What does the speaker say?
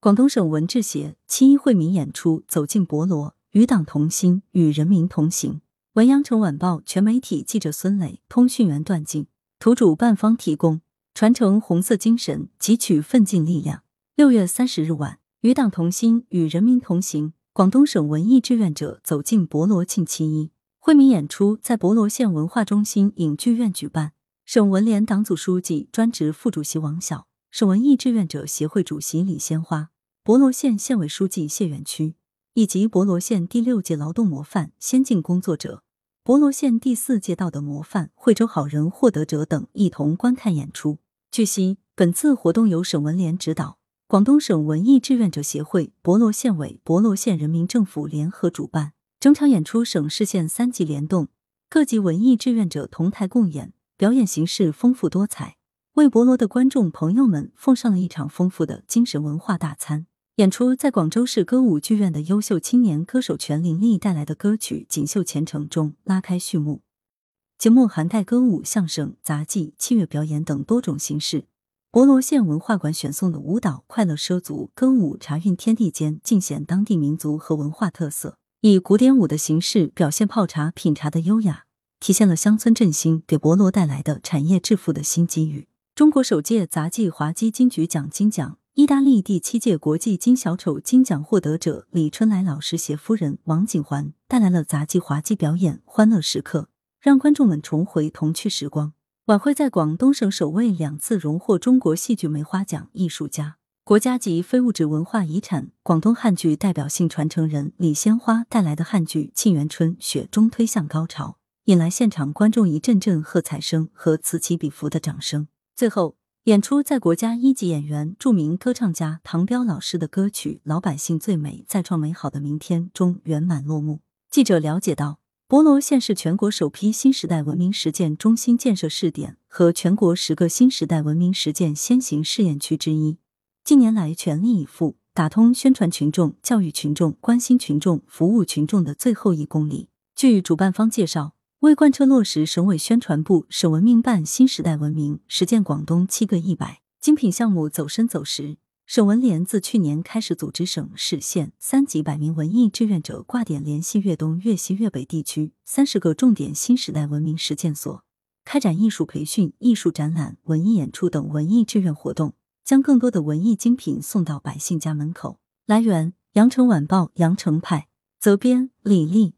广东省文智协七一惠民演出走进博罗，与党同心，与人民同行。文阳城晚报全媒体记者孙磊，通讯员段静，图主办方提供。传承红色精神，汲取奋进力量。六月三十日晚，与党同心，与人民同行。广东省文艺志愿者走进博罗庆七一惠民演出在博罗县文化中心影剧院举办。省文联党组书记、专职副主席王晓，省文艺志愿者协会主席李鲜花，博罗县县委书记谢远区，以及博罗县第六届劳动模范先进工作者。博罗县第四届道德模范惠州好人获得者等一同观看演出。据悉，本次活动由省文联指导，广东省文艺志愿者协会、博罗县委、博罗县人民政府联合主办。整场演出省市县三级联动，各级文艺志愿者同台共演，表演形式丰富多彩，为博罗的观众朋友们奉上了一场丰富的精神文化大餐。演出在广州市歌舞剧院的优秀青年歌手全林丽带来的歌曲《锦绣前程》中拉开序幕。节目涵盖歌舞、相声、杂技、器乐表演等多种形式。博罗县文化馆选送的舞蹈《快乐畲族》歌舞，茶韵天地间，尽显当地民族和文化特色，以古典舞的形式表现泡茶品茶的优雅，体现了乡村振兴给博罗带来的产业致富的新机遇。中国首届杂技滑稽金曲奖金奖。意大利第七届国际金小丑金奖获得者李春来老师携夫人王景环带来了杂技滑稽表演，欢乐时刻让观众们重回童趣时光。晚会在广东省首位两次荣获中国戏剧梅花奖艺术家、国家级非物质文化遗产广东汉剧代表性传承人李鲜花带来的汉剧《沁园春·雪》中推向高潮，引来现场观众一阵阵喝彩声和此起彼伏的掌声。最后。演出在国家一级演员、著名歌唱家唐彪老师的歌曲《老百姓最美，再创美好的明天》中圆满落幕。记者了解到，博罗县是全国首批新时代文明实践中心建设试点和全国十个新时代文明实践先行试验区之一。近年来，全力以赴打通宣传群众、教育群众、关心群众、服务群众的最后一公里。据主办方介绍。为贯彻落实省委宣传部、省文明办新时代文明实践广东七个一百精品项目走深走实，省文联自去年开始组织省市县三级百名文艺志愿者挂点联系粤东、粤西、粤北地区三十个重点新时代文明实践所，开展艺术培训、艺术展览、文艺演出等文艺志愿活动，将更多的文艺精品送到百姓家门口。来源：羊城晚报羊城派，责编：李丽。